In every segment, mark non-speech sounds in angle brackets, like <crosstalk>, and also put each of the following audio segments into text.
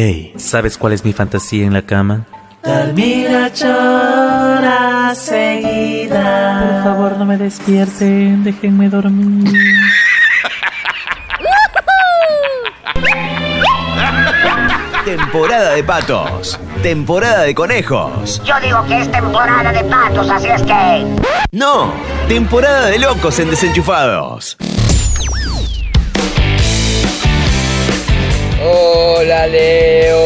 Hey, ¿sabes cuál es mi fantasía en la cama? Dormir ocho horas seguidas. Por favor, no me despierten, déjenme dormir. <laughs> Temporada de patos. Temporada de conejos. Yo digo que es temporada de patos, así es que... No, temporada de locos en desenchufados. Hola Leo.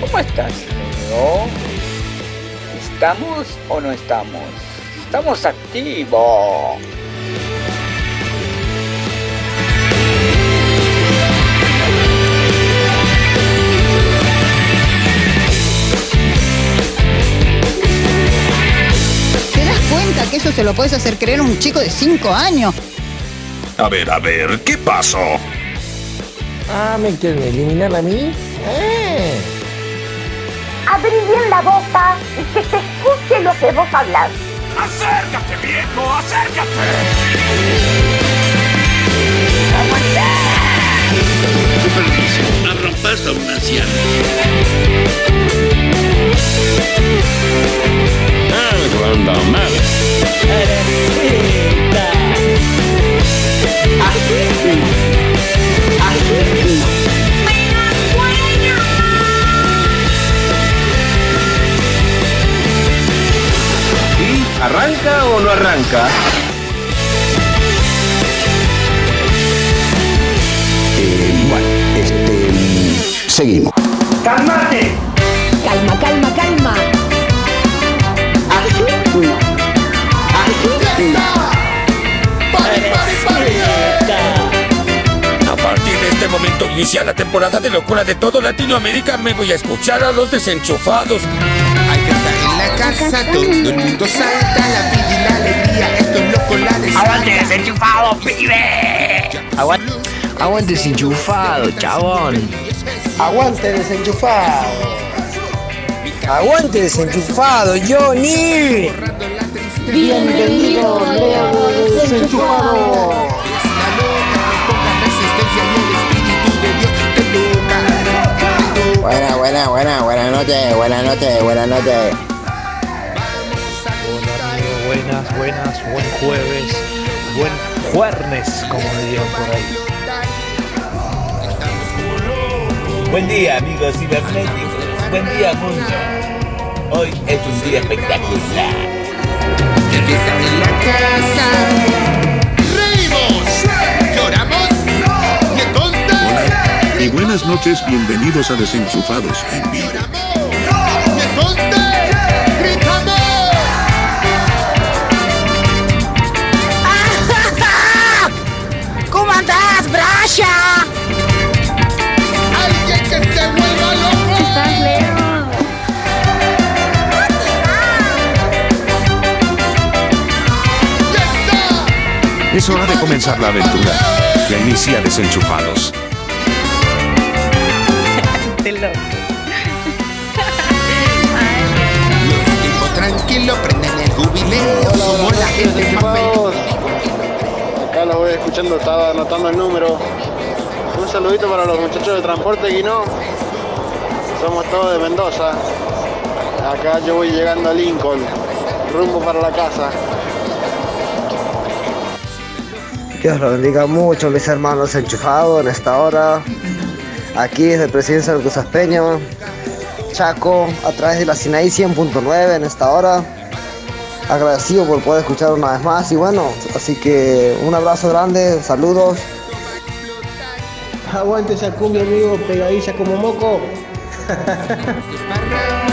¿Cómo estás, Leo? ¿Estamos o no estamos? Estamos activos. Que eso se lo puedes hacer creer a un chico de 5 años? A ver, a ver, ¿qué pasó? Ah, ¿me quieren eliminar a mí? Eh. Abrí bien la boca y que te escuche lo que vos hablas. ¡Acércate, viejo! ¡Acércate! Su permiso, abran paso a un anciano. Algo anda mal. ¿Y arranca o no arranca? Eh, bueno, este. mm, Seguimos. Calma, calma, calma. A partir de este momento inicia la temporada de locura de todo Latinoamérica. Me voy a escuchar a los desenchufados. Hay fiesta en la casa, todo el mundo salta, la vida y la alegría, estos locos la desatan. ¡Aguante desenchufado, pibe! Aguante, aguante desenchufado, chabón. Aguante desenchufado. Aguante desenchufado, Johnny. Bienvenido, Leo desenchufado. Fiesta loca, no pongas resistencia y el espíritu de Dios te toca, te toca. Buena, buena, buena, buenas noches, buenas noches, buenas noches. Hola amigo, buenas, buenas, buen jueves, buen jueves, como dirían por ahí. Buen día, amigos cibernéticos. Buen día, mundo. Hoy es un día espectacular. Que fiesta en la casa. Reímos, lloramos y entonces. Y buenas noches, bienvenidos a Desenchufados en vivo. Es hora de comenzar la aventura. Ya inicia Desenchufados. <laughs> Los tipos tranquilos prenden el jubileo. Somos la gente más feliz. Acá lo voy escuchando, estaba anotando el número. Un saludito para los muchachos de transporte Guinó. Somos todos de Mendoza. Acá yo voy llegando a Lincoln, rumbo para la casa. Dios lo bendiga mucho, mis hermanos enchufados en esta hora. Aquí desde Presidencia del Peña, Chaco, a través de la Sinaí 100.9 en esta hora. Agradecido por poder escuchar una vez más y bueno, así que un abrazo grande, saludos. Aguante esa cumbia, amigo, pegadiza como moco. <laughs>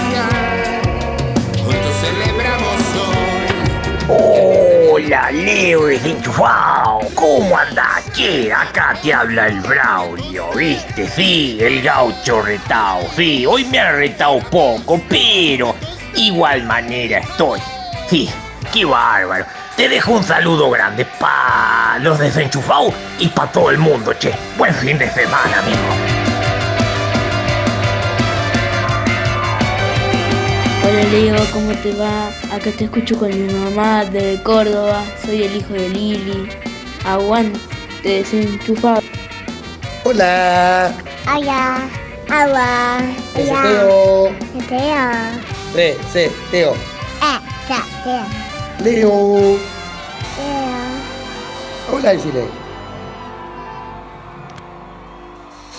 Hola, Leo desenchufado. ¿Cómo andás? Che, acá te habla el Braulio, ¿viste? Sí, el gaucho retado. Sí, hoy me ha retado poco, pero igual manera estoy. Sí, qué bárbaro. Te dejo un saludo grande pa' los desenchufados y pa' todo el mundo, che. Buen fin de semana, amigo. Hola Leo, ¿cómo te va? Acá te escucho con mi mamá de Córdoba, soy el hijo de Lili. Aguante, desenchufado. Hola. Hola. Hola. Ese Teo. Teo. Re, se, Teo. Eh, ya, Teo. Leo. Teo. Hola, Chile.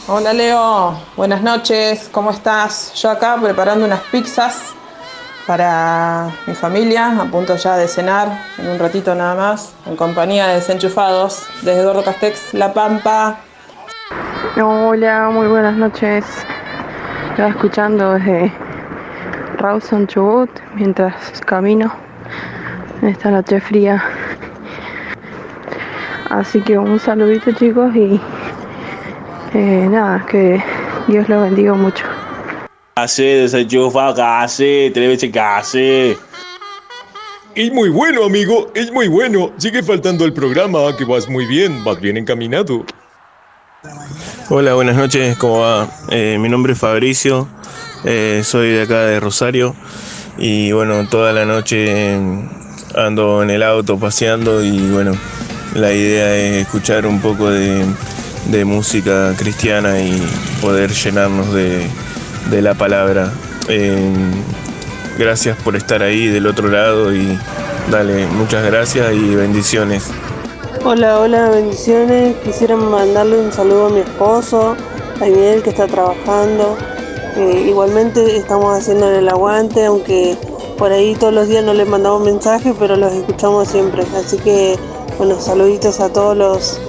Hola Leo, buenas noches, ¿cómo estás? Yo acá preparando unas pizzas para mi familia, a punto ya de cenar, en un ratito nada más, en compañía de Desenchufados, desde Eduardo Castex, La Pampa. Hola, muy buenas noches. Estaba escuchando desde Rawson Chubut mientras camino esta noche fría. Así que un saludito chicos y eh, nada, que Dios los bendiga mucho. Casi, desenchufa, casi, televisión, casi. Es muy bueno, amigo, es muy bueno. Sigue faltando el programa, que vas muy bien, vas bien encaminado. Hola, buenas noches, ¿cómo va? Eh, mi nombre es Fabricio, eh, soy de acá de Rosario y bueno, toda la noche ando en el auto paseando y bueno, la idea es escuchar un poco de, de música cristiana y poder llenarnos de, de la palabra. Eh, gracias por estar ahí del otro lado y dale, muchas gracias y bendiciones. Hola, hola, bendiciones. Quisiera mandarle un saludo a mi esposo, a que está trabajando. Eh, igualmente estamos haciéndole el aguante, aunque por ahí todos los días no les mandamos mensajes, pero los escuchamos siempre. Así que, bueno, saluditos a todos los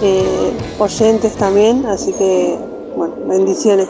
eh, oyentes también. Así que, bueno, bendiciones.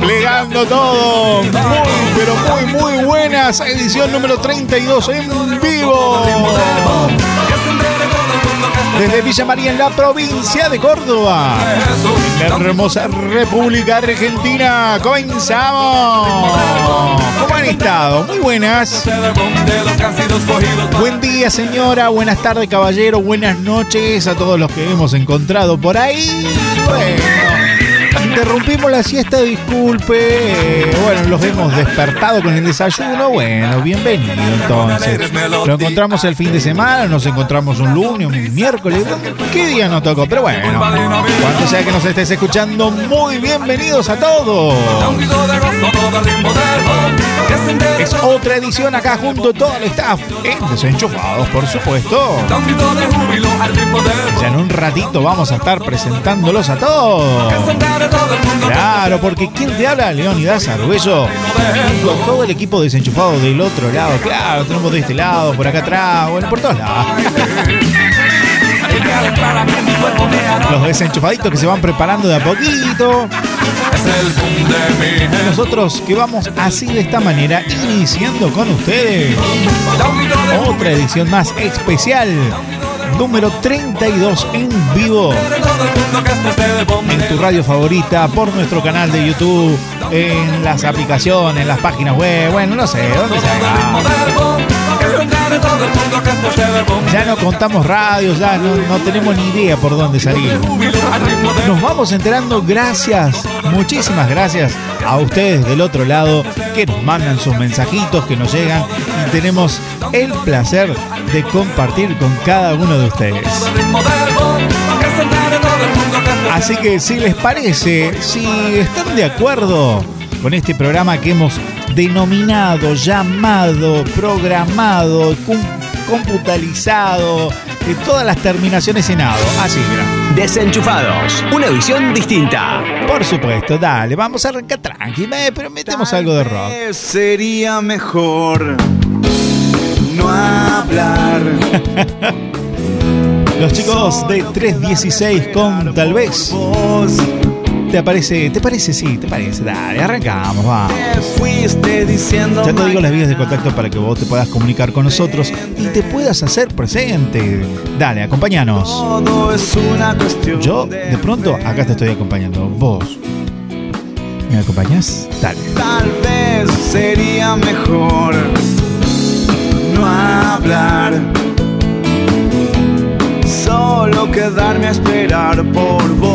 Desplegando todo. Muy, pero muy, muy buenas. Edición número 32 en vivo. Desde Villa María en la provincia de Córdoba. En la hermosa República Argentina. Comenzamos. ¿Cómo han estado? Muy buenas. Buen día, señora. Buenas tardes, caballero. Buenas noches a todos los que hemos encontrado por ahí. Bueno, interrumpimos la siesta, disculpe. Eh, bueno, los hemos despertado con el desayuno. Bueno, bienvenido entonces. Lo encontramos el fin de semana, nos encontramos un lunes, un miércoles. ¿Qué día nos tocó? Pero bueno, cuando sea que nos estés escuchando, muy bienvenidos a todos. Es otra edición acá junto a todo el staff en Desenchufados, por supuesto. Ya en un ratito vamos a estar presentándolos a todos. Claro, porque ¿quién te habla? Leonidas Arguello. Con todo el equipo desenchufado del otro lado. Claro, tenemos de este lado, por acá atrás, bueno, por todos lados. Los desenchufaditos que se van preparando de a poquito. Nosotros que vamos así de esta manera, iniciando con ustedes otra edición más especial, número 32 en vivo. En tu radio favorita, por nuestro canal de YouTube, en las aplicaciones, en las páginas web, bueno, no sé, ¿dónde se Ya no contamos radios, ya no, no tenemos ni idea por dónde salir. Nos vamos enterando gracias, muchísimas gracias a ustedes del otro lado que nos mandan sus mensajitos, que nos llegan y tenemos el placer de compartir con cada uno de ustedes. Así que si les parece, si están de acuerdo con este programa que hemos denominado, llamado, programado, computalizado, de todas las terminaciones en ado. Así, mira. Desenchufados, una visión distinta. Por supuesto, dale, vamos a arrancar tranqui, pero metemos algo de rock. Sería mejor no hablar. <laughs> Los chicos de 316 con tal vez. ¿Te parece? ¿Te parece? Sí, te parece. Dale, arrancamos, fuiste diciendo Ya te digo las vías de contacto para que vos te puedas comunicar con nosotros y te puedas hacer presente. Dale, acompáñanos. todo es una cuestión Yo, de pronto, acá te estoy acompañando. Vos, ¿me acompañás? Dale. Tal vez sería mejor no hablar, solo quedarme a esperar por vos.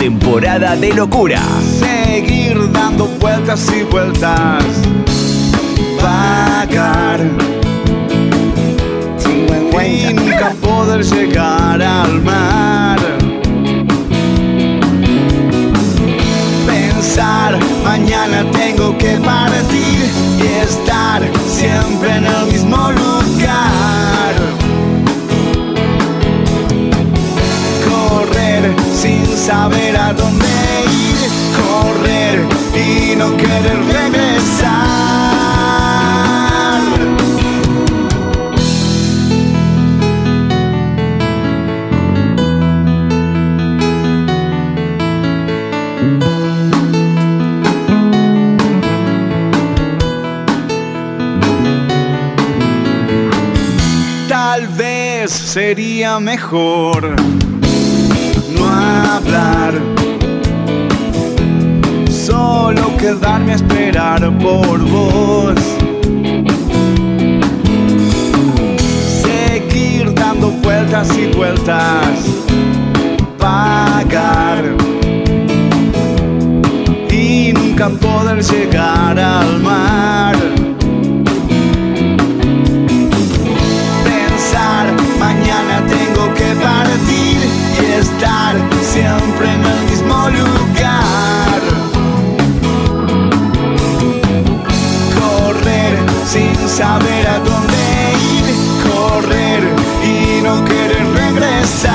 Temporada de locura. Seguir dando vueltas y vueltas, vagar mejor no hablar, solo quedarme a esperar por vos. Seguir dando vueltas y vueltas, pagar y nunca poder llegar al mar. Siempre en el mismo lugar. Correr sin saber a dónde ir, correr y no querer regresar.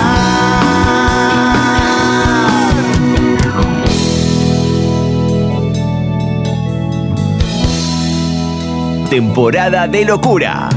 Temporada de locura.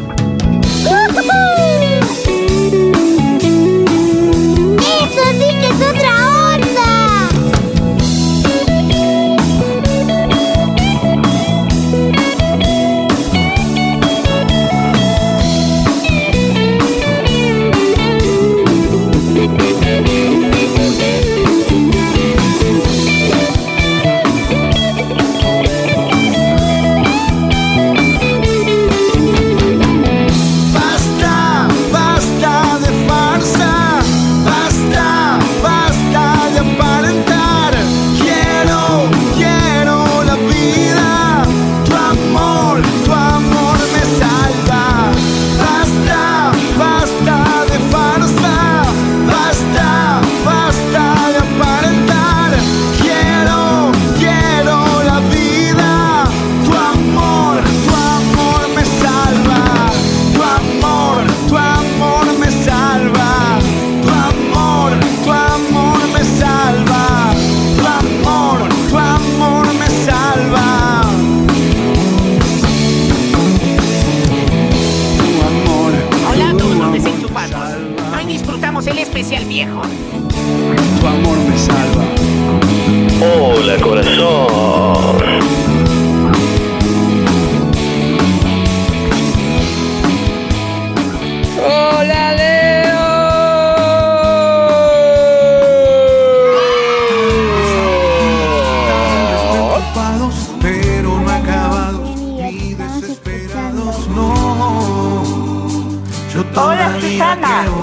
Yo todavía creo,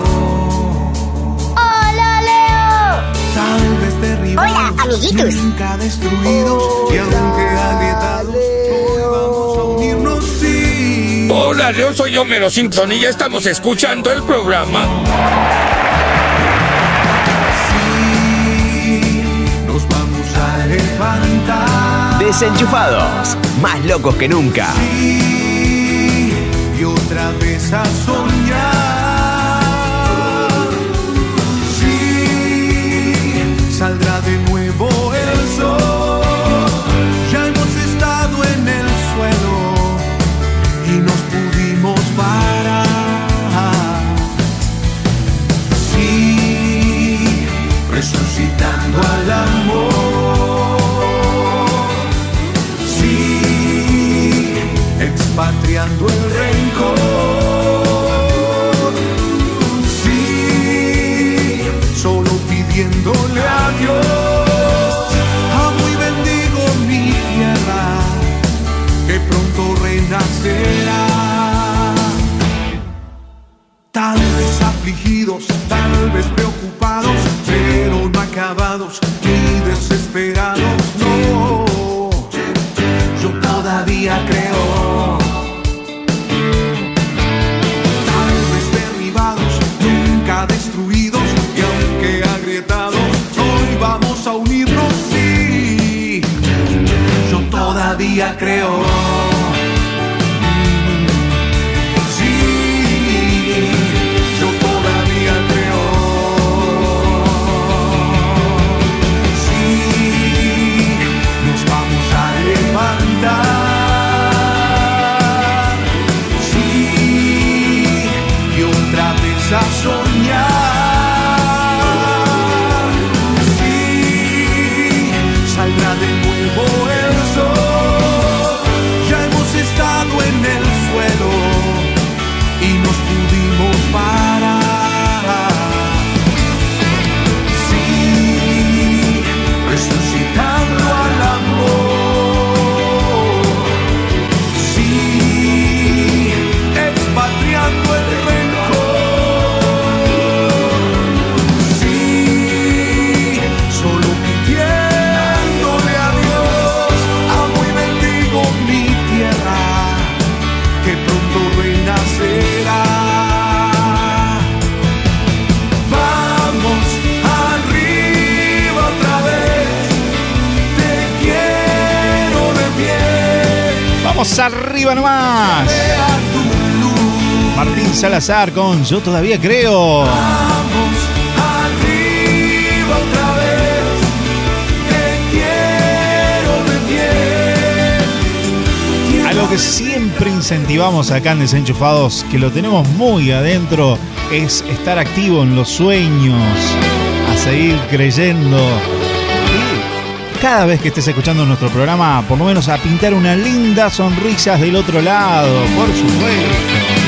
¡Hola, Leo! tal vez derribados, Hola, amiguitos. nunca destruidos y aunque agrietados, hoy vamos a unirnos, sí. Hola, yo soy Homero Simpson y ya estamos escuchando el programa. Nos vamos a levantar. Desenchufados. Más locos que nunca. y otra vez a soñar. Salazar con Yo todavía creo. Vamos arriba otra vez, te quiero de pie. Algo que siempre incentivamos acá en Desenchufados, que lo tenemos muy adentro, es estar activo en los sueños, a seguir creyendo. Y cada vez que estés escuchando nuestro programa, por lo menos a pintar unas lindas sonrisas del otro lado, por supuesto.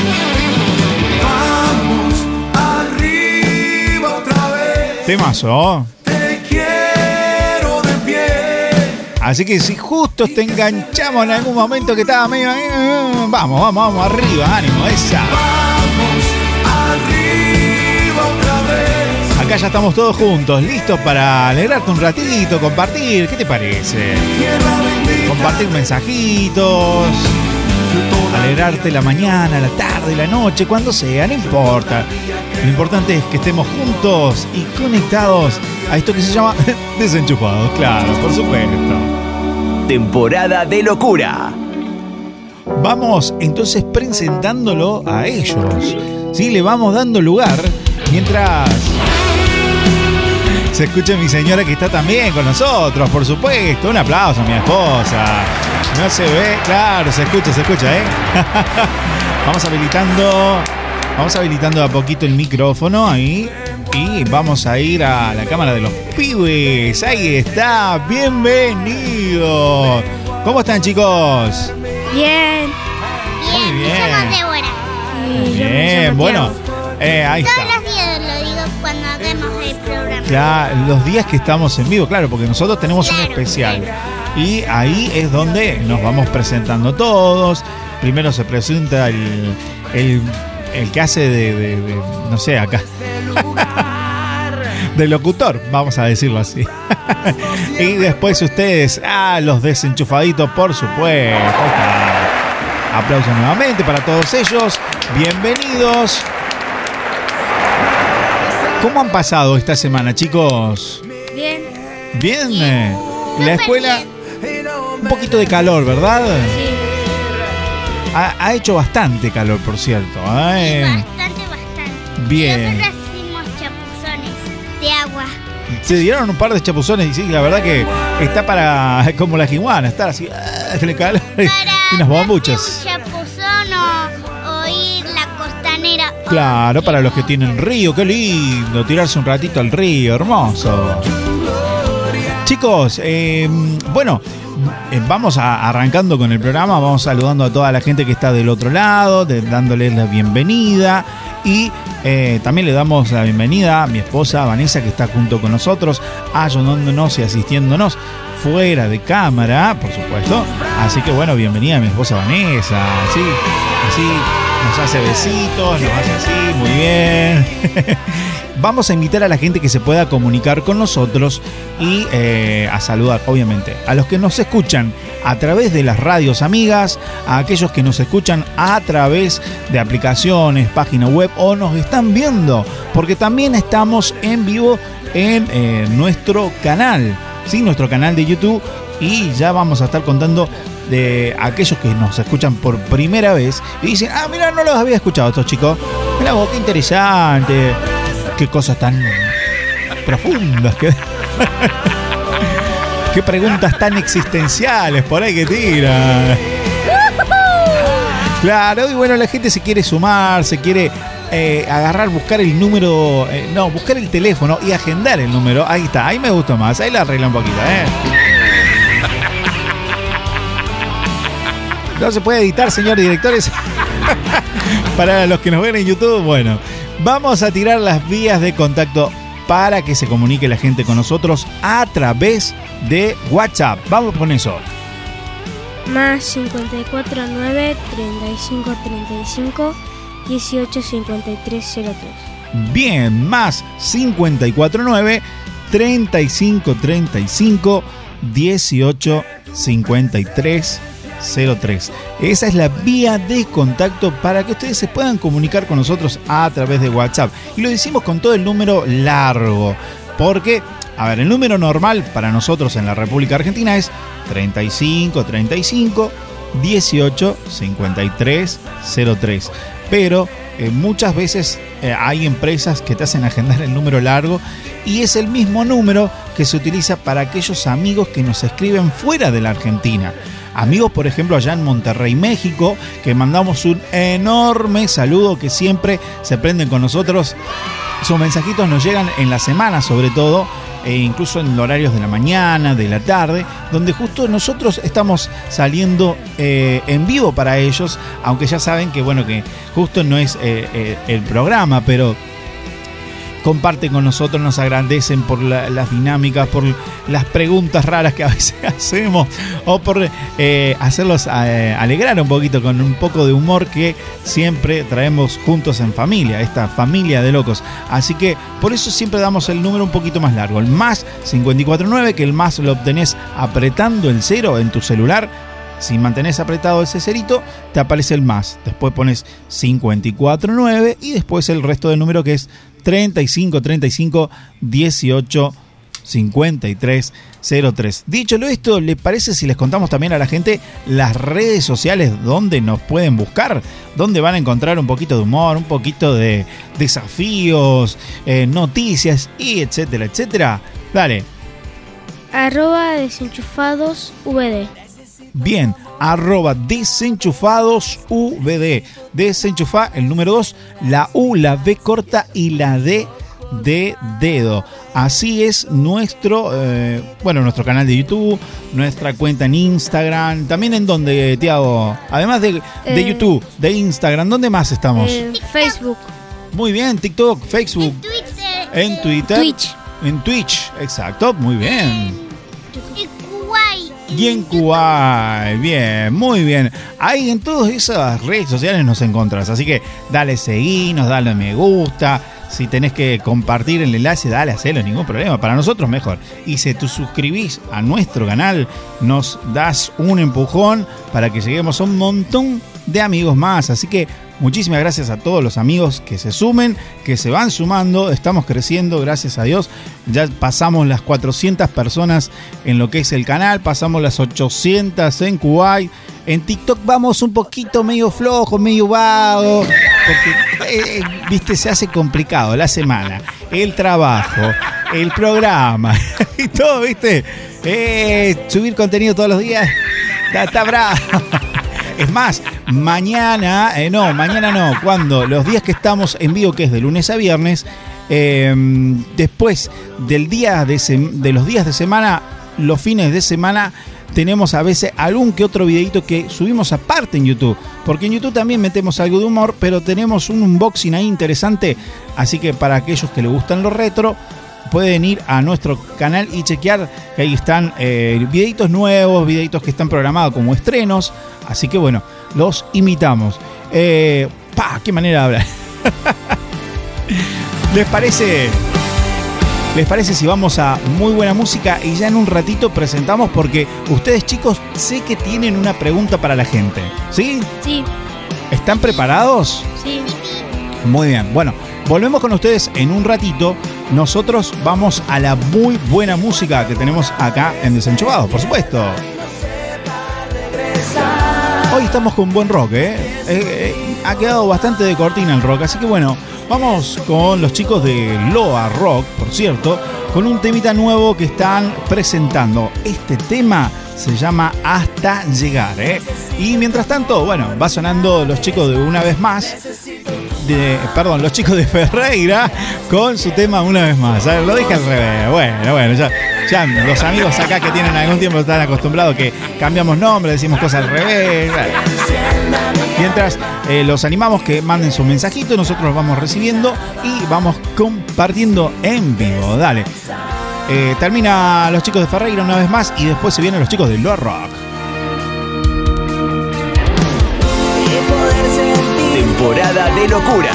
Temazo. te quiero de pie. Así que si justo te enganchamos en algún momento que estaba medio... eh, Vamos, vamos, vamos, arriba, ánimo, esa. Arriba otra vez, Acá ya estamos todos juntos, listos para alegrarte un ratito, compartir. ¿Qué te parece? Compartir mensajitos, alegrarte la mañana, la tarde, la noche, cuando sea, no importa. Lo importante es que estemos juntos y conectados a esto que se llama <laughs> desenchufados, claro, por supuesto. Temporada de locura. Vamos entonces presentándolo a ellos. ¿sí? Le vamos dando lugar mientras se escucha mi señora que está también con nosotros, por supuesto. Un aplauso a mi esposa. No se ve, claro, se escucha, se escucha, ¿eh? <laughs> vamos habilitando, vamos habilitando a poquito el micrófono ahí. Y vamos a ir a la cámara de los pibes. Ahí está, bienvenidos. ¿Cómo están chicos? Bien. Muy bien. Somos Débora. Muy Bien, bueno, eh, ahí está. Los días que estamos en vivo, claro, porque nosotros tenemos un especial. Y ahí es donde nos vamos presentando todos. Primero se presenta el, el, el que hace de, de- de- no sé, acá. <laughs> de locutor, vamos a decirlo así. <laughs> y después ustedes, ah, los desenchufaditos, por supuesto. Aplausos nuevamente para todos ellos. Bienvenidos. ¿Cómo han pasado esta semana, chicos? Bien. Bien. eh, La escuela, un poquito de calor, ¿verdad? Ha, ha hecho bastante calor, por cierto. ¿eh? Bastante, bastante. Bien. Nosotros hicimos chapuzones de agua. Se dieron un par de chapuzones y sí, la verdad que está para, <laughs> como la jiguana, estar así, ah, le calor y unas bombuchas. Chapuzón Claro, para los que tienen río, qué lindo, tirarse un ratito al río, hermoso. Chicos, eh, bueno, eh, vamos arrancando con el programa, vamos saludando a toda la gente que está del otro lado, dándoles la bienvenida y eh, también le damos la bienvenida a mi esposa Vanessa que está junto con nosotros, ayudándonos y asistiéndonos fuera de cámara, por supuesto. Así que bueno, bienvenida a mi esposa Vanessa, así, así, nos hace besitos, nos hace así, muy bien. <laughs> Vamos a invitar a la gente que se pueda comunicar con nosotros y eh, a saludar, obviamente, a los que nos escuchan a través de las radios amigas, a aquellos que nos escuchan a través de aplicaciones, página web o nos están viendo, porque también estamos en vivo en eh, nuestro canal, ¿sí? nuestro canal de YouTube y ya vamos a estar contando de aquellos que nos escuchan por primera vez y dicen, ah, mira, no los había escuchado estos chicos. Mira vos, qué interesante. Qué cosas tan profundas. Qué, <laughs> qué preguntas tan existenciales por ahí que tiran. <laughs> Claro, y bueno, la gente se quiere sumar, se quiere eh, agarrar, buscar el número, eh, no, buscar el teléfono y agendar el número. Ahí está, ahí me gustó más, ahí la arregla un poquito, ¿eh? No se puede editar, señor directores. <laughs> para los que nos ven en YouTube, bueno, vamos a tirar las vías de contacto para que se comunique la gente con nosotros a través de WhatsApp. Vamos con eso. Más 549 35 35 18 53 03. Bien, más 549 35 35 18 53 03. Esa es la vía de contacto para que ustedes se puedan comunicar con nosotros a través de WhatsApp. Y lo decimos con todo el número largo, porque, a ver, el número normal para nosotros en la República Argentina es 35 35 18 53 03. Pero eh, muchas veces eh, hay empresas que te hacen agendar el número largo y es el mismo número que se utiliza para aquellos amigos que nos escriben fuera de la Argentina. Amigos, por ejemplo, allá en Monterrey, México, que mandamos un enorme saludo que siempre se prenden con nosotros. Sus mensajitos nos llegan en la semana, sobre todo, e incluso en horarios de la mañana, de la tarde, donde justo nosotros estamos saliendo eh, en vivo para ellos, aunque ya saben que, bueno, que justo no es eh, eh, el programa, pero comparten con nosotros, nos agradecen por la- las dinámicas, por las preguntas raras que a veces <laughs> hacemos o por eh, hacerlos eh, alegrar un poquito con un poco de humor que siempre traemos juntos en familia, esta familia de locos. Así que por eso siempre damos el número un poquito más largo, el más 549, que el más lo obtenés apretando el cero en tu celular. Si mantenés apretado ese cerito, te aparece el más. Después pones 549 y después el resto del número que es 35 35 18 53 03. Dicho lo esto, ¿le parece si les contamos también a la gente las redes sociales donde nos pueden buscar? Donde van a encontrar un poquito de humor, un poquito de desafíos, eh, noticias y etcétera, etcétera. Dale. Arroba desenchufados VD. Bien, arroba desenchufados VD. Desenchufa el número 2, la U, la B corta y la D de dedo. Así es nuestro, eh, bueno, nuestro canal de YouTube, nuestra cuenta en Instagram, también en donde, Tiago, además de, de Eh, YouTube, de Instagram, ¿dónde más estamos? En Facebook. Muy bien, TikTok, Facebook, en Twitter, Twitch. en Twitch, exacto, muy bien. Y en Kuwait, bien, muy bien. Ahí en todas esas redes sociales nos encontrás. Así que dale seguinos, dale me gusta. Si tenés que compartir el enlace, dale, hacelo, ningún problema. Para nosotros mejor. Y si te suscribís a nuestro canal, nos das un empujón para que lleguemos a un montón de amigos más. Así que muchísimas gracias a todos los amigos que se sumen, que se van sumando. Estamos creciendo, gracias a Dios. Ya pasamos las 400 personas en lo que es el canal, pasamos las 800 en Kuwait. En TikTok vamos un poquito medio flojo, medio vago, porque, eh, viste, se hace complicado la semana, el trabajo, el programa <laughs> y todo, viste. Eh, subir contenido todos los días, está, está bravo. Es más, mañana, eh, no, mañana no, cuando los días que estamos en vivo, que es de lunes a viernes, eh, después del día de, de los días de semana, los fines de semana, tenemos a veces algún que otro videito que subimos aparte en YouTube. Porque en YouTube también metemos algo de humor, pero tenemos un unboxing ahí interesante. Así que para aquellos que les gustan los retro, pueden ir a nuestro canal y chequear que ahí están eh, videitos nuevos, videitos que están programados como estrenos. Así que bueno, los imitamos. Eh, ¡Pa! ¡Qué manera de hablar! <laughs> ¿Les parece? ¿Les parece si vamos a muy buena música y ya en un ratito presentamos? Porque ustedes chicos sé que tienen una pregunta para la gente. ¿Sí? Sí, ¿Están preparados? sí. Muy bien. Bueno, volvemos con ustedes en un ratito. Nosotros vamos a la muy buena música que tenemos acá en Desenchufados, por supuesto. Hoy estamos con buen rock, ¿eh? Eh, eh, Ha quedado bastante de cortina el rock, así que bueno, vamos con los chicos de Loa Rock, por cierto, con un temita nuevo que están presentando. Este tema se llama Hasta Llegar, ¿eh? Y mientras tanto, bueno, va sonando los chicos de una vez más perdón, los chicos de Ferreira con su tema una vez más. A ver, lo dije al revés. Bueno, bueno, ya, los amigos acá que tienen algún tiempo están acostumbrados que cambiamos nombre, decimos cosas al revés. Mientras eh, los animamos que manden su mensajito, nosotros los vamos recibiendo y vamos compartiendo en vivo. Dale. Eh, termina los chicos de Ferreira una vez más y después se vienen los chicos de Loa Rock. Temporada de locura.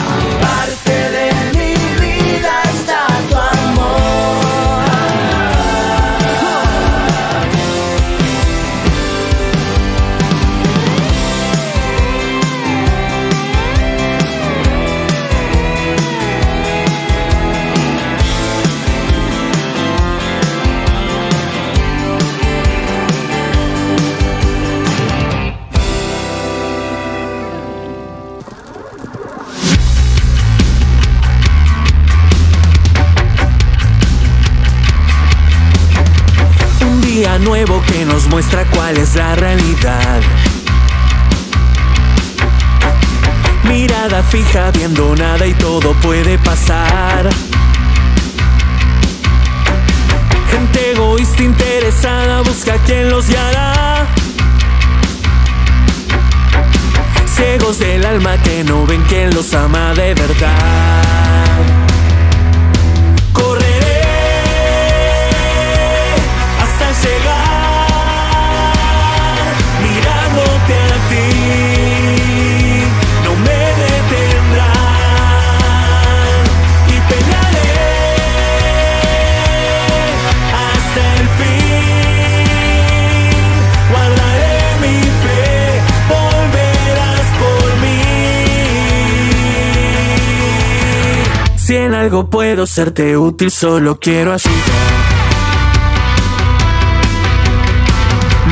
Nuevo que nos muestra cuál es la realidad. Mirada fija viendo nada y todo puede pasar. Gente egoísta interesada busca quien los guiará. Ciegos del alma que no ven quien los ama de verdad. Si en algo puedo serte útil, solo quiero ayudar.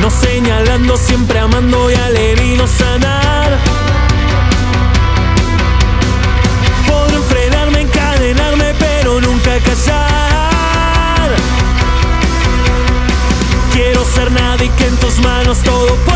No señalando, siempre amando y al herido sanar. Podré frenarme, encadenarme, pero nunca callar. Quiero ser nada y que en tus manos todo pueda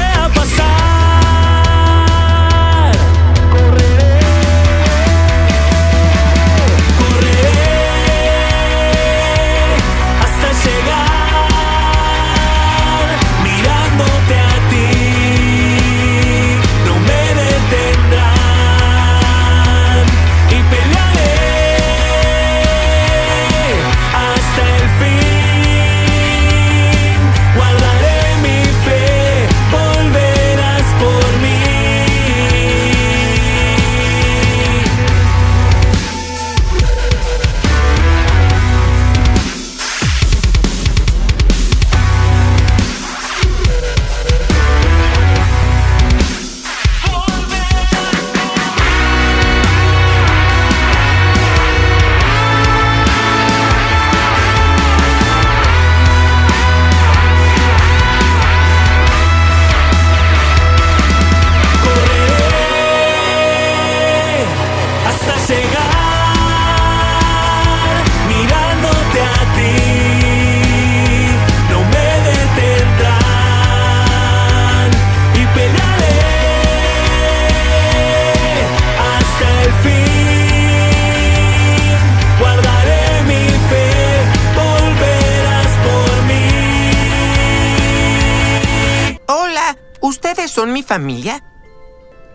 ¿Son mi familia?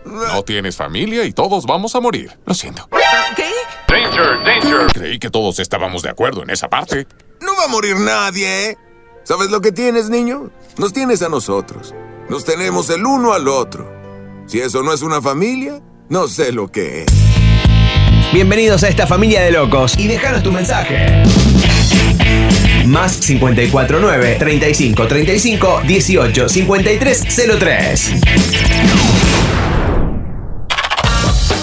No tienes familia y todos vamos a morir. Lo siento. ¿Qué? Danger, danger. Creí que todos estábamos de acuerdo en esa parte. No va a morir nadie, ¿eh? ¿Sabes lo que tienes, niño? Nos tienes a nosotros. Nos tenemos el uno al otro. Si eso no es una familia, no sé lo que es. Bienvenidos a esta familia de locos y déjanos tu mensaje. Más 549 35 35 18 53 03.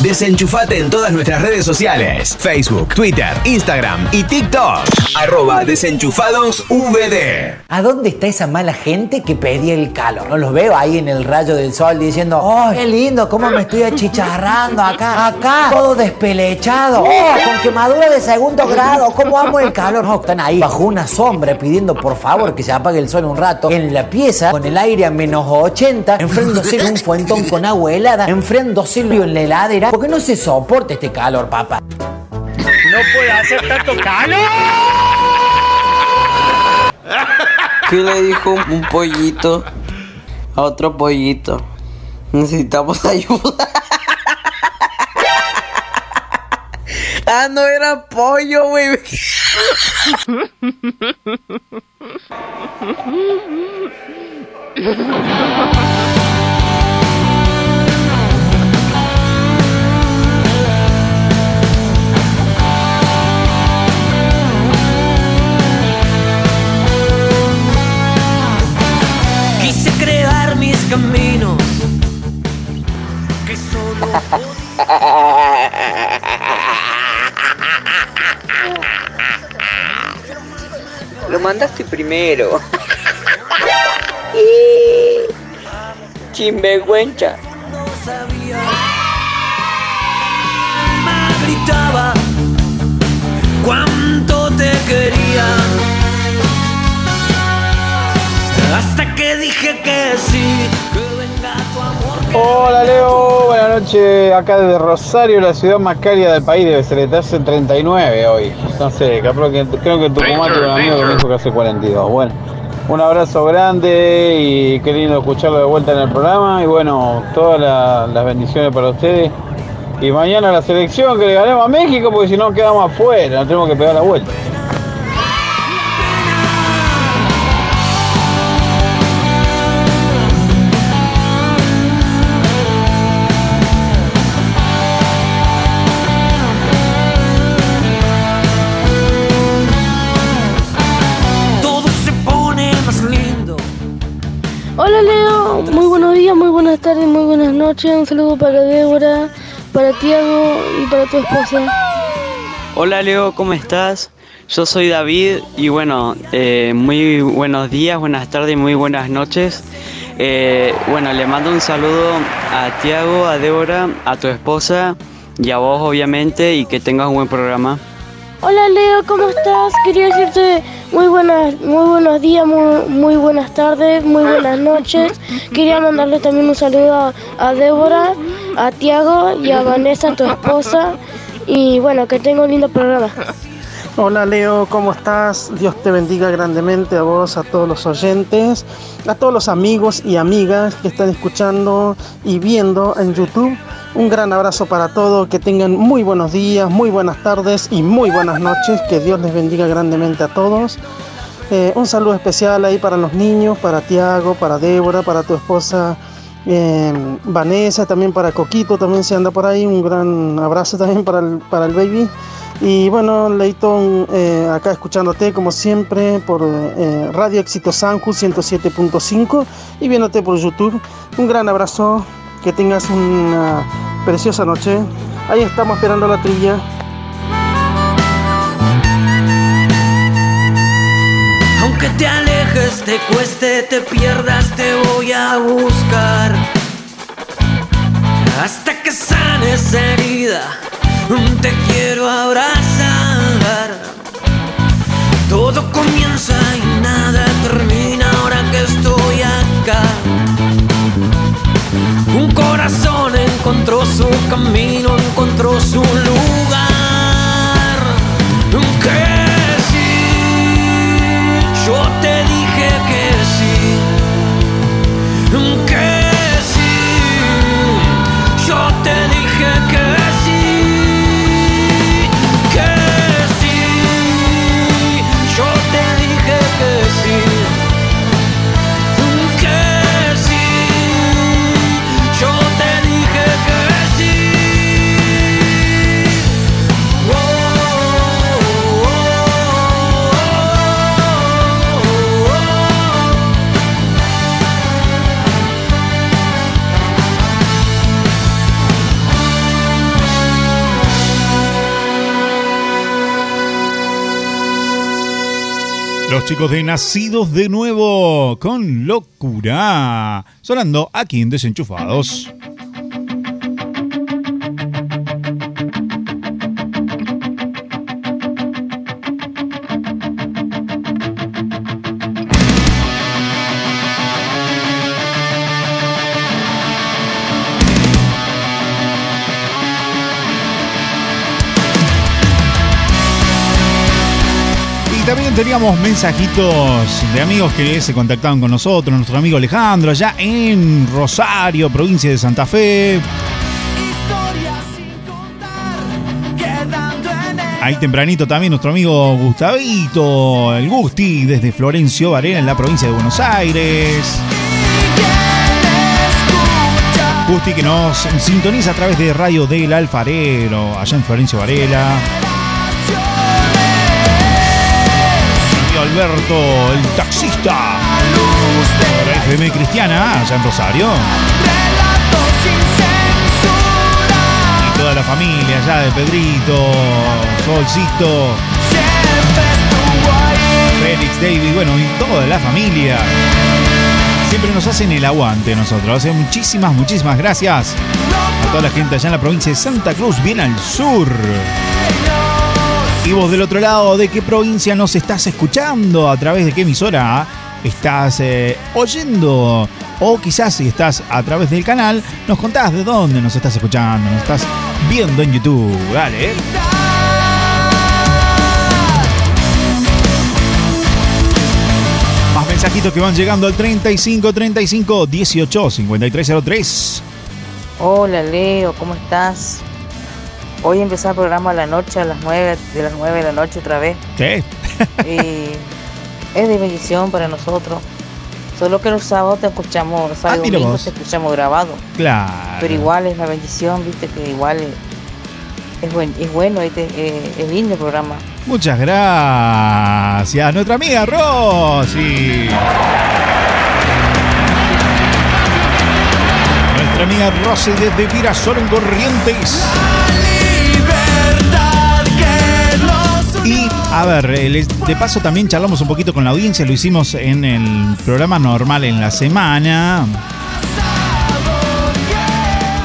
Desenchufate en todas nuestras redes sociales: Facebook, Twitter, Instagram y TikTok. Arroba desenchufados. ¿A dónde está esa mala gente que pedía el calor? No los veo ahí en el rayo del sol diciendo, ¡oh, qué lindo! ¿Cómo me estoy achicharrando acá? Acá, todo despelechado. ¡Oh, con quemadura de segundo grado! ¿Cómo amo el calor? No, están ahí bajo una sombra pidiendo por favor que se apague el sol un rato. En la pieza, con el aire a menos 80, enfriándose un fuentón con agua helada, enfriando Silvio en la heladera. ¿Por qué no se soporta este calor, papá? No puede hacer tanto calor. ¿Qué le dijo un pollito a otro pollito? Necesitamos <laughs> ayuda. ah, no era pollo, güey. <laughs> caminos. Que solo Lo mandaste primero. <laughs> Chimbeguencha. gritaba cuánto te quería. Dije que sí, que venga tu amor. Hola Leo, buenas noches. Acá desde Rosario, la ciudad más cálida del país, debe ser, hace 39 hoy. No sé, creo que, creo que Tucumán tengo un amigo que me dijo que hace 42. Bueno, un abrazo grande y qué lindo escucharlo de vuelta en el programa. Y bueno, todas la- las bendiciones para ustedes. Y mañana la selección que le ganemos a México, porque si no quedamos afuera, nos tenemos que pegar la vuelta. Tardes, muy buenas noches. Un saludo para Débora, para Tiago y para tu esposa. Hola Leo, ¿cómo estás? Yo soy David y bueno, eh, muy buenos días, buenas tardes muy buenas noches. Eh, bueno, le mando un saludo a Tiago, a Débora, a tu esposa y a vos obviamente y que tengas un buen programa. Hola Leo, ¿cómo estás? Quería decirte muy buenas, muy buenos días, muy, muy buenas tardes, muy buenas noches. Quería mandarle también un saludo a, a Débora, a Tiago y a Vanessa, tu esposa. Y bueno, que tenga un lindo programa. Hola Leo, ¿cómo estás? Dios te bendiga grandemente a vos, a todos los oyentes, a todos los amigos y amigas que están escuchando y viendo en YouTube. Un gran abrazo para todos, que tengan muy buenos días, muy buenas tardes y muy buenas noches. Que Dios les bendiga grandemente a todos. Eh, un saludo especial ahí para los niños, para Tiago, para Débora, para tu esposa eh, Vanessa, también para Coquito, también se anda por ahí. Un gran abrazo también para el, para el baby. Y bueno, Leighton, eh, acá escuchándote como siempre por Radio Éxito Sanju 107.5 y viéndote por YouTube. Un gran abrazo, que tengas una preciosa noche. Ahí estamos esperando la trilla. Aunque te alejes, te cueste, te pierdas, te voy a buscar. Hasta que sane herida, te quiero abrazar. Todo comienza y nada termina ahora que estoy acá. Corazón encontró su camino, encontró su lugar. Chicos de Nacidos de Nuevo con locura. Sonando aquí en Desenchufados. Teníamos mensajitos de amigos que se contactaban con nosotros. Nuestro amigo Alejandro, allá en Rosario, provincia de Santa Fe. Ahí tempranito también nuestro amigo Gustavito, el Gusti, desde Florencio Varela, en la provincia de Buenos Aires. Gusti que nos sintoniza a través de Radio del Alfarero, allá en Florencio Varela. Alberto, el taxista. Por FM Cristiana, allá en Rosario. Y toda la familia allá de Pedrito, Solcito, Félix, David, bueno, y toda la familia. Siempre nos hacen el aguante nosotros. Que muchísimas, muchísimas gracias a toda la gente allá en la provincia de Santa Cruz, bien al sur. Y vos del otro lado, ¿de qué provincia nos estás escuchando? ¿A través de qué emisora estás eh, oyendo? O quizás si estás a través del canal, nos contás de dónde nos estás escuchando, nos estás viendo en YouTube. Dale. Más mensajitos que van llegando al 35 35 18 5303. Hola Leo, ¿cómo estás? Hoy empezó el programa a la noche, a las 9, de las 9 de la noche otra vez. ¿Qué? Y es de bendición para nosotros. Solo que los sábados te escuchamos, los sábados Ah, domingos te escuchamos grabado. Claro. Pero igual es la bendición, viste que igual es, es, buen- es bueno, ¿viste? Eh, es lindo el programa. Muchas gracias. Nuestra amiga Rosy. Nuestra amiga Rosy desde Virasol en Corrientes. A ver, eh, de paso también charlamos un poquito con la audiencia, lo hicimos en el programa normal en la semana.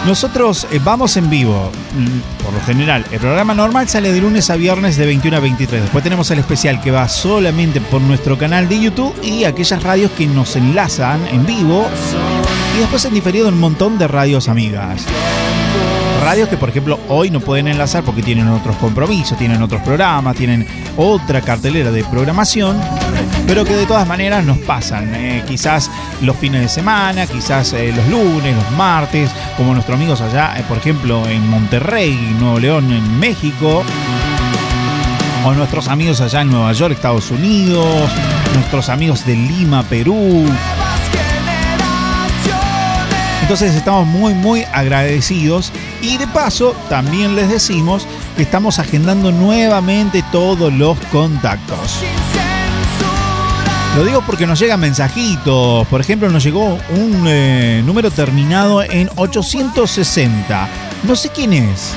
Nosotros eh, vamos en vivo, mm, por lo general. El programa normal sale de lunes a viernes de 21 a 23. Después tenemos el especial que va solamente por nuestro canal de YouTube y aquellas radios que nos enlazan en vivo. Y después en diferido un montón de radios amigas. Radios que, por ejemplo, hoy no pueden enlazar porque tienen otros compromisos, tienen otros programas, tienen otra cartelera de programación, pero que de todas maneras nos pasan. eh, quizás los fines de semana, quizás eh, los lunes, los martes, como nuestros amigos allá, eh, por ejemplo, en Monterrey, Nuevo León, en México. O nuestros amigos allá en Nueva York, Estados Unidos, nuestros amigos de Lima, Perú, entonces estamos muy muy agradecidos y de paso también les decimos que estamos agendando nuevamente todos los contactos. Lo digo porque nos llegan mensajitos. Por ejemplo, nos llegó un eh, número terminado en 860. No sé quién es.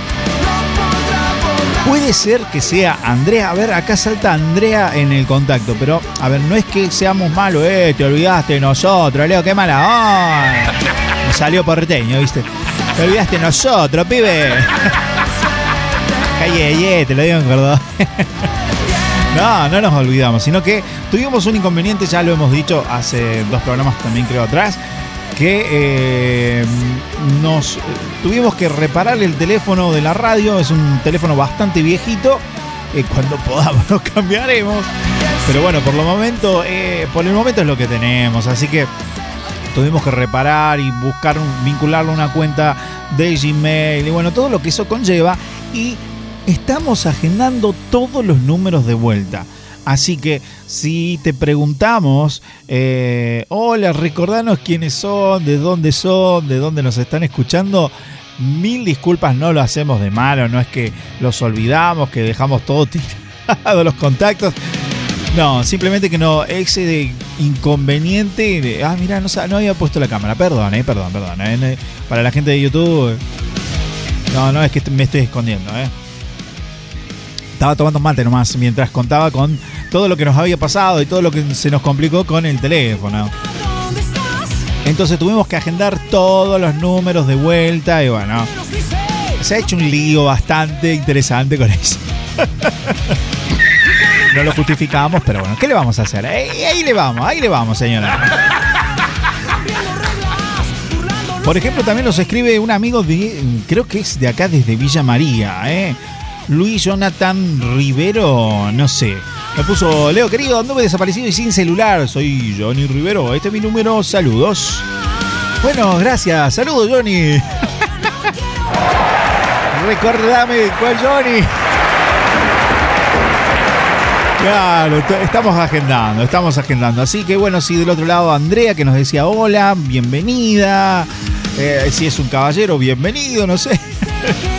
Puede ser que sea Andrea. A ver, acá salta Andrea en el contacto. Pero, a ver, no es que seamos malos, eh. Te olvidaste de nosotros, Leo, qué mala. onda. Me salió porteño, ¿viste? Te olvidaste nosotros, pibe. <laughs> Calle, te lo digo en Córdoba. <laughs> No, no nos olvidamos, sino que tuvimos un inconveniente, ya lo hemos dicho hace dos programas también creo atrás, que eh, nos eh, tuvimos que reparar el teléfono de la radio, es un teléfono bastante viejito, eh, cuando <laughs> podamos lo cambiaremos, pero bueno, por, lo momento, eh, por el momento es lo que tenemos, así que tuvimos que reparar y buscar vincularlo a una cuenta de Gmail y bueno, todo lo que eso conlleva y estamos agendando todos los números de vuelta. Así que si te preguntamos, eh, hola, recordanos quiénes son, de dónde son, de dónde nos están escuchando, mil disculpas, no lo hacemos de malo, no es que los olvidamos, que dejamos todo <laughs> tirado, los contactos. No, simplemente que no, ese de inconveniente. ah, mira, no, no había puesto la cámara. Perdón, eh, perdón, perdón. eh, para la gente de YouTube. eh, No, no, es que me estoy escondiendo, eh. Estaba tomando mate nomás mientras contaba con todo lo que nos había pasado y todo lo que se nos complicó con el teléfono. Entonces tuvimos que agendar todos los números de vuelta y bueno, se ha hecho un lío bastante interesante con eso. <laughs> No lo justificamos, pero bueno, ¿qué le vamos a hacer? Ahí, ahí le vamos, ahí le vamos, señora. Por ejemplo, también nos escribe un amigo de, creo que es de acá desde Villa María, ¿eh? Luis Jonathan Rivero, no sé. Me puso, Leo querido, anduve desaparecido y sin celular. Soy Johnny Rivero, este es mi número, saludos. Bueno, gracias, saludos Johnny. <laughs> Recordame cuál Johnny. Claro, estamos agendando, estamos agendando. Así que bueno, si del otro lado Andrea que nos decía hola, bienvenida. Eh, si es un caballero, bienvenido, no sé. <laughs>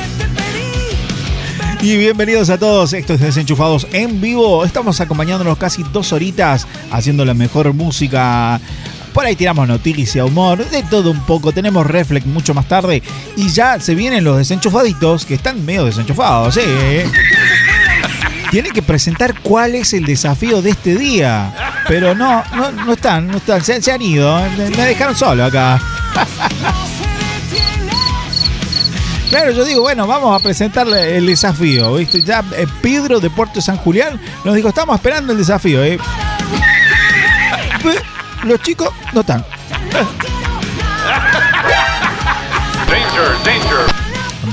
Y bienvenidos a todos estos desenchufados en vivo. Estamos acompañándonos casi dos horitas haciendo la mejor música. Por ahí tiramos noticia, humor, de todo un poco. Tenemos Reflex mucho más tarde. Y ya se vienen los desenchufaditos que están medio desenchufados, ¿eh? Tienen que presentar cuál es el desafío de este día. Pero no, no, no están, no están. Se, se han ido. Me dejaron solo acá. Claro, yo digo, bueno, vamos a presentarle el desafío, ¿viste? Ya eh, Pedro de Puerto San Julián nos dijo, estamos esperando el desafío, ¿eh? <laughs> Los chicos no están.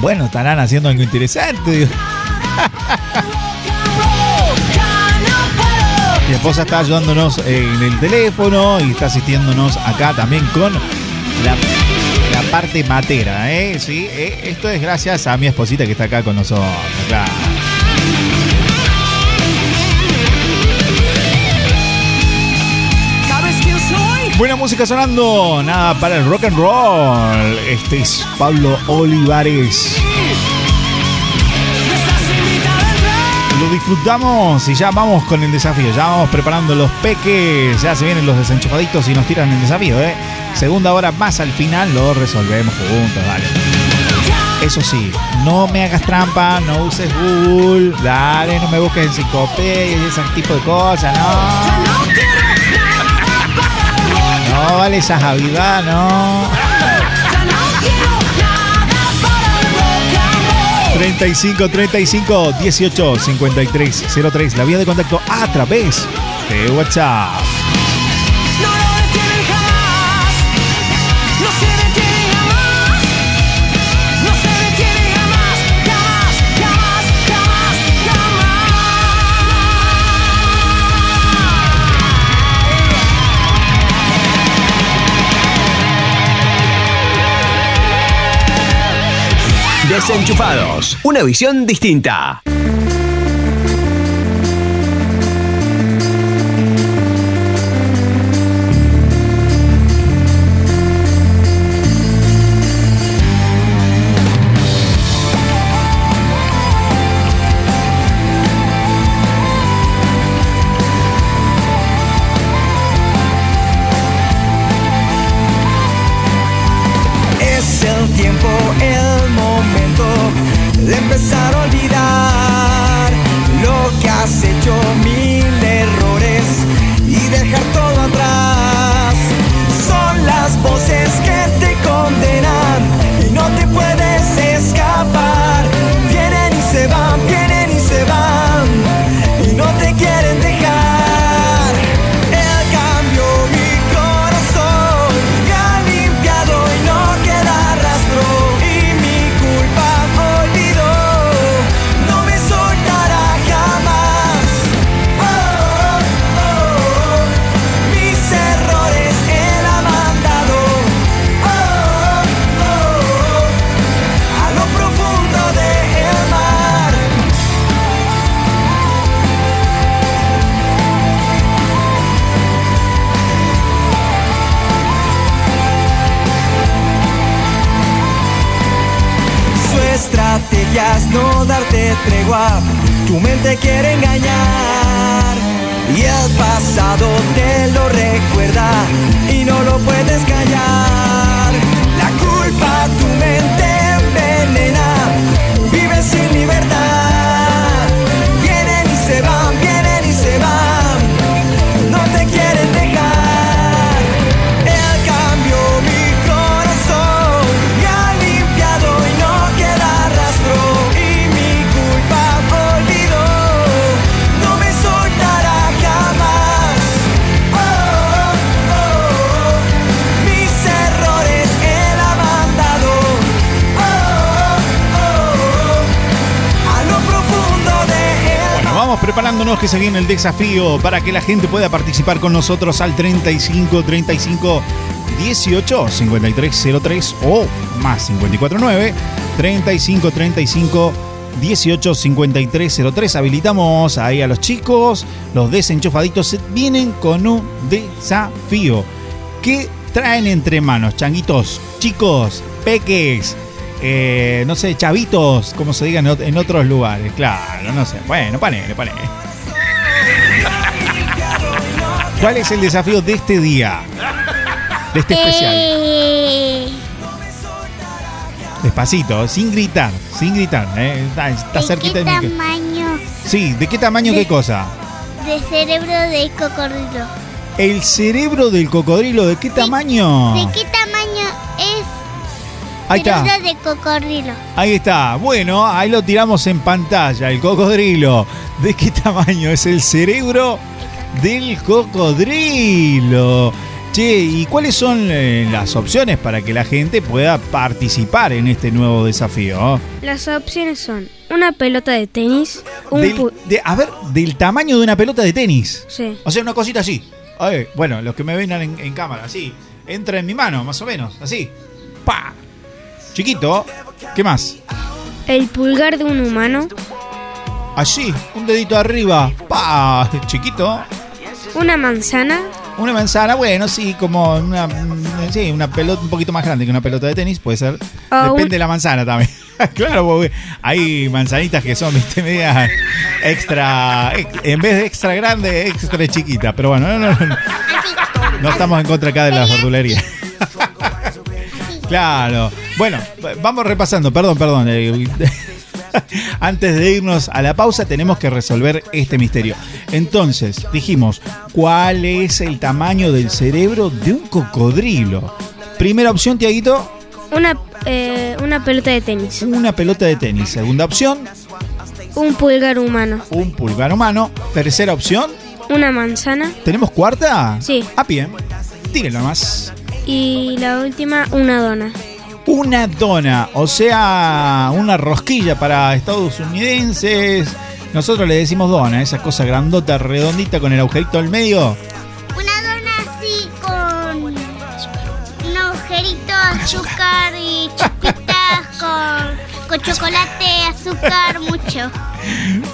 Bueno, estarán haciendo algo interesante. <laughs> Mi esposa está ayudándonos en el teléfono y está asistiéndonos acá también con la, la parte matera, ¿eh? Sí, eh, esto es gracias a mi esposita que está acá con nosotros. claro. Buena música sonando, nada para el rock and roll. Este es Pablo Olivares. Disfrutamos y ya vamos con el desafío. Ya vamos preparando los peques. Ya se vienen los desenchufaditos y nos tiran el desafío, ¿eh? Segunda hora más al final lo resolvemos juntos, dale. Eso sí, no me hagas trampa, no uses Google, dale, no me busques enciclopedia y ese tipo de cosas, no. No vale esa Javidad, no. 35 35 18 53 03 la vía de contacto a través de WhatsApp. Desenchufados, una visión distinta. Vamos preparándonos que se viene el desafío para que la gente pueda participar con nosotros al 35 35 18 53 03 o más 549 35 35 18 53 03. Habilitamos ahí a los chicos. Los desenchufaditos vienen con un desafío. ¿Qué traen entre manos, changuitos, chicos, peques? eh, no sé, chavitos, como se diga en, ot- en otros lugares. Claro, no sé. Bueno, ponele, ponele. ¿Cuál es el desafío de este día? De este especial. Eh, Despacito, sin gritar, sin gritar. ¿eh? Está, está ¿De cerquita qué tamaño Sí, ¿de qué tamaño qué cosa? de cerebro de cocodrilo? El cerebro del cocodrilo, ¿de qué tamaño? ¿De qué tamaño es Ahí está. cerebro de cocodrilo? Ahí está. Bueno, ahí lo tiramos en pantalla. El cocodrilo. ¿De qué tamaño es el cerebro del cocodrilo? Che, ¿y cuáles son eh, las opciones para que la gente pueda participar en este nuevo desafío? Las opciones son una pelota de tenis, un Del- de- a ver, del tamaño de una pelota de tenis. Sí. O sea, una cosita así. Ay, bueno, los que me ven en, en cámara, así. Entra en mi mano, más o menos, así. ¡Pa! Chiquito. ¿Qué más? el pulgar de un humano, Allí, un dedito arriba. ¡Pa! Chiquito. Una manzana, Una manzana, bueno, sí, como una, mm, sí, una pelota un poquito más grande que una pelota de tenis, puede ser. Ah, Depende un- de la manzana también. <laughs> claro, porque hay manzanitas que son, viste, media extra, ex- en vez de extra grande, extra chiquita. Pero bueno, no, no, no, no estamos en contra acá de las verdulerías. <laughs> claro. Bueno, vamos repasando, perdón, perdón. eh, <laughs> Antes de irnos a la pausa tenemos que resolver este misterio. Entonces, dijimos, ¿cuál es el tamaño del cerebro de un cocodrilo? Primera opción, Tiaguito, una, eh, una pelota de tenis, una pelota de tenis. Segunda opción, un pulgar humano, un pulgar humano. Tercera opción, una manzana ¿tenemos cuarta? Sí. A pie. Tírela más. y la última una dona. Una dona, o sea, una rosquilla para estadounidenses. Nosotros le decimos dona, esa cosa grandota, redondita con el agujerito al medio. Una dona así con un agujerito, azúcar y chispitas <laughs> con, con chocolate, azúcar, mucho.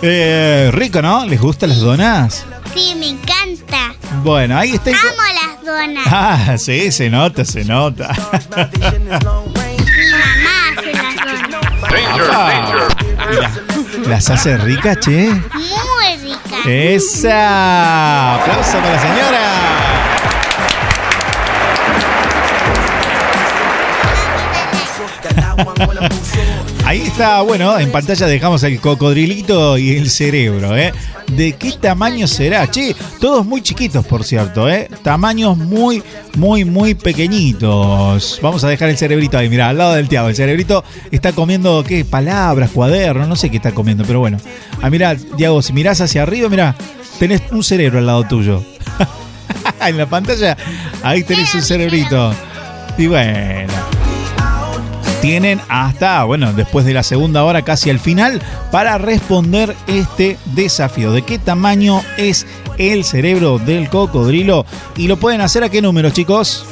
Eh, rico, ¿no? ¿Les gustan las donas? Sí, me encanta. Bueno, ahí está. Amo las donas. Ah, sí, se nota, se nota. Mi mamá hace las donas. Danger, danger. Mira, ¿Las hace ricas, che? Muy ricas. ¡Esa! ¡Aplauso para la señora! Ahí está, bueno, en pantalla dejamos el cocodrilito y el cerebro, ¿eh? ¿De qué tamaño será? Che, todos muy chiquitos, por cierto, ¿eh? Tamaños muy, muy, muy pequeñitos. Vamos a dejar el cerebrito ahí, mira, al lado del Tiago. El cerebrito está comiendo, ¿qué? Palabras, cuadernos, no sé qué está comiendo, pero bueno. Ah, mira, Tiago, si mirás hacia arriba, mira, tenés un cerebro al lado tuyo. <laughs> en la pantalla, ahí tenés un cerebrito. Y bueno tienen hasta, bueno, después de la segunda hora, casi al final, para responder este desafío. ¿De qué tamaño es el cerebro del cocodrilo? Y lo pueden hacer a qué número, chicos?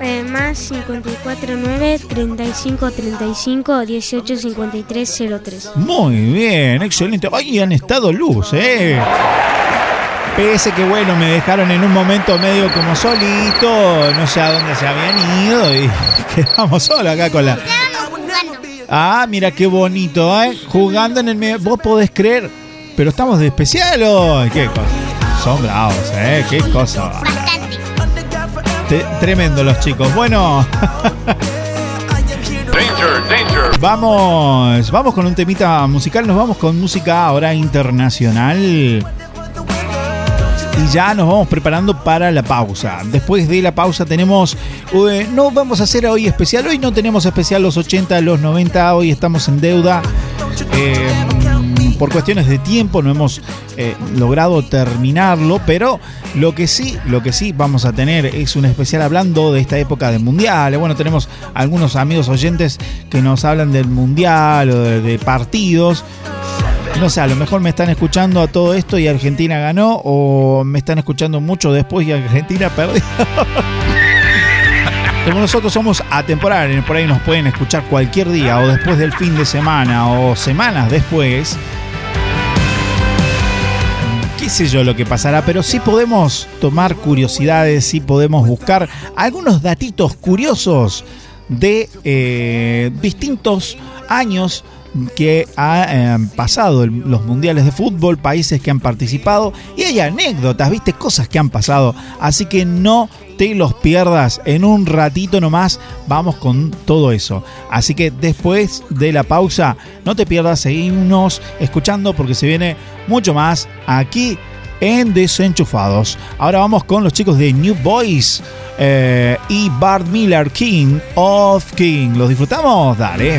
Eh, más 549 35 35 18 53 03. Muy bien, excelente. Ay, han estado luz, ¿eh? Pese que, bueno, me dejaron en un momento medio como solito, no sé a dónde se habían ido y <laughs> quedamos solos acá con la... Ah, mira qué bonito, ¿eh? Jugando en el medio. ¿Vos podés creer? Pero estamos de especial hoy. ¿Qué cosa? Son bravos, ¿eh? Qué cosa. Tremendo los chicos. Bueno, Danger, danger. vamos, vamos con un temita musical. Nos vamos con música ahora internacional. Y ya nos vamos preparando para la pausa. Después de la pausa tenemos... eh, no vamos a hacer hoy especial. Hoy no tenemos especial los 80, los 90. Hoy estamos en deuda. Eh, por cuestiones de tiempo no hemos eh, logrado terminarlo, pero lo que sí, lo que sí vamos a tener es un especial hablando de esta época del mundial. Bueno, tenemos algunos amigos oyentes que nos hablan del mundial o de, de partidos. No sé, a lo mejor me están escuchando a todo esto y Argentina ganó o me están escuchando mucho después y Argentina perdió. <laughs> Como nosotros somos atemporales, por ahí nos pueden escuchar cualquier día o después del fin de semana o semanas después. Qué sé yo lo que pasará, pero sí podemos tomar curiosidades, sí podemos buscar algunos datitos curiosos de eh, distintos años que han pasado el- los mundiales de fútbol, países que han participado y hay anécdotas, viste, cosas que han pasado. Así que no te los pierdas. En un ratito nomás vamos con todo eso. Así que después de la pausa, no te pierdas, seguimos escuchando porque se viene mucho más aquí en Desenchufados. Ahora vamos con los chicos de New Boys eh, y Bart Miller, King of King. ¿Los disfrutamos? Dale.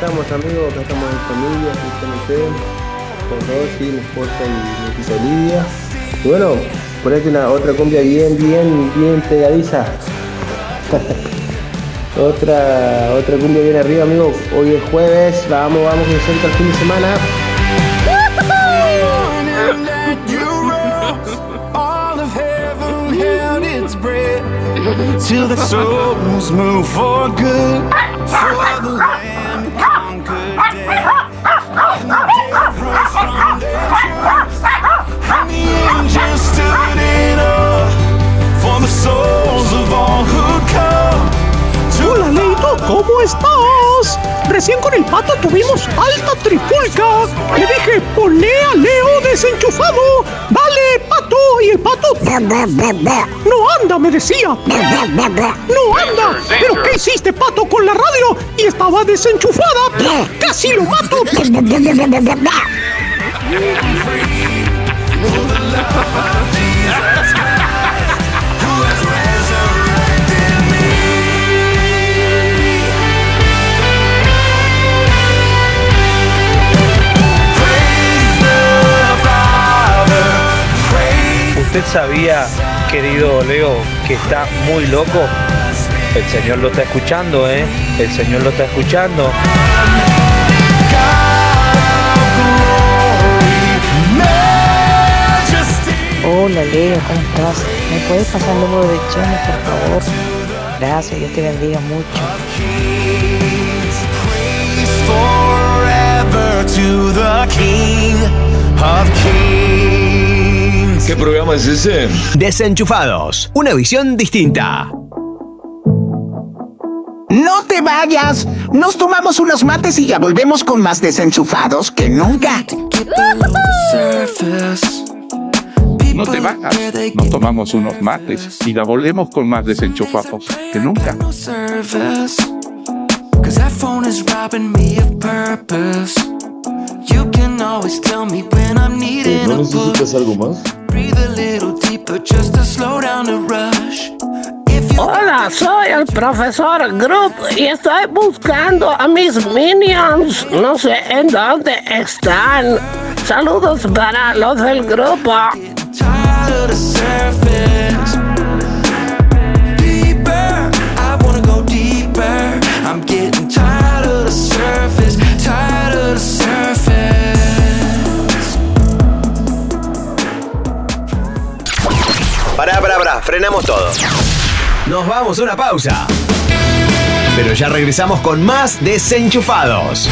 estamos amigos, acá estamos en familia, aquí con ustedes, con Rosy, mi esposa y mi hijita Lidia. Y bueno, ponete una otra cumbia bien, bien, bien pegadiza. <laughs> otra, otra cumbia bien arriba, amigos. Hoy es jueves, vamos, vamos que se el fin de semana. Till the souls move for good. Recién con el pato tuvimos alta trifulca. Le dije, ponle a Leo desenchufado. Dale, pato. Y el pato... No anda, me decía. No anda. ¿Pero qué hiciste, pato, con la radio? Y estaba desenchufada. Casi lo mato. <laughs> ¿Usted sabía, querido Leo, que está muy loco? El Señor lo está escuchando, ¿eh? El Señor lo está escuchando. Hola Leo, ¿cómo estás? ¿Me puedes pasar el número de Chema, por favor? Gracias, Dios te bendiga mucho. Forever to the King of Kings. ¿Qué programa es ese? Desenchufados, una visión distinta. No te vayas. Nos tomamos unos mates y ya volvemos con más desenchufados que nunca. No te vayas. Nos tomamos unos mates y la volvemos con más desenchufados que nunca. Cause that phone is robbing me of purpose. You can always tell me when I'm needing ¿No necesitas algo más? Breathe a little deeper just to slow down the rush. Hola, soy el profesor Groot y estoy buscando a mis minions. No sé en dónde están. Saludos para los del grupo. Frenamos todo. Nos vamos a una pausa. Pero ya regresamos con más desenchufados.